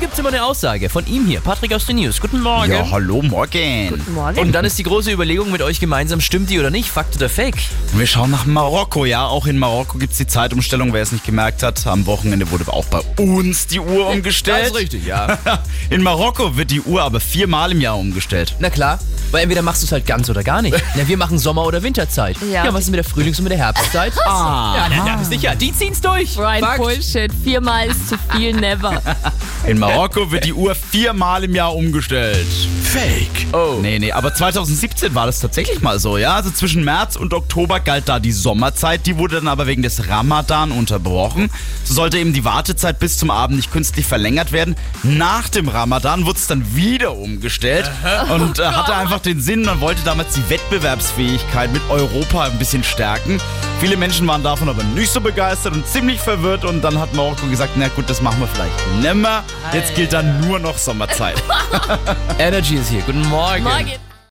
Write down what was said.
Hier gibt's immer eine Aussage von ihm hier, Patrick aus den News. Guten Morgen. Ja, hallo, morgen. Morgen. Und dann ist die große Überlegung mit euch gemeinsam, stimmt die oder nicht, Fakt oder Fake? Wir schauen nach Marokko, ja. Auch in Marokko gibt's die Zeitumstellung, wer es nicht gemerkt hat. Am Wochenende wurde auch bei uns die Uhr umgestellt. richtig, ja. In Marokko wird die Uhr aber viermal im Jahr umgestellt. Na klar, weil entweder machst du es halt ganz oder gar nicht. Na, wir machen Sommer- oder Winterzeit. Ja. was ist mit der Frühlings- und mit der Herbstzeit? Ah. Ja, na, na, sicher, die ziehen's durch. Brian, Fakt. Bullshit. Viermal ist zu viel, never. In Marokko wird die Uhr viermal im Jahr umgestellt. Fake. Oh. Nee, nee, aber 2017 war das tatsächlich mal so, ja. Also zwischen März und Oktober galt da die Sommerzeit, die wurde dann aber wegen des Ramadan unterbrochen. So sollte eben die Wartezeit bis zum Abend nicht künstlich verlängert werden. Nach dem Ramadan wurde es dann wieder umgestellt und äh, hatte einfach den Sinn, man wollte damals die Wettbewerbsfähigkeit mit Europa ein bisschen stärken. Viele Menschen waren davon aber nicht so begeistert und ziemlich verwirrt und dann hat Marokko gesagt, na gut, das machen wir vielleicht nimmer. Jetzt gilt dann nur noch Sommerzeit. Energy ist hier. Guten Morgen. Morgen.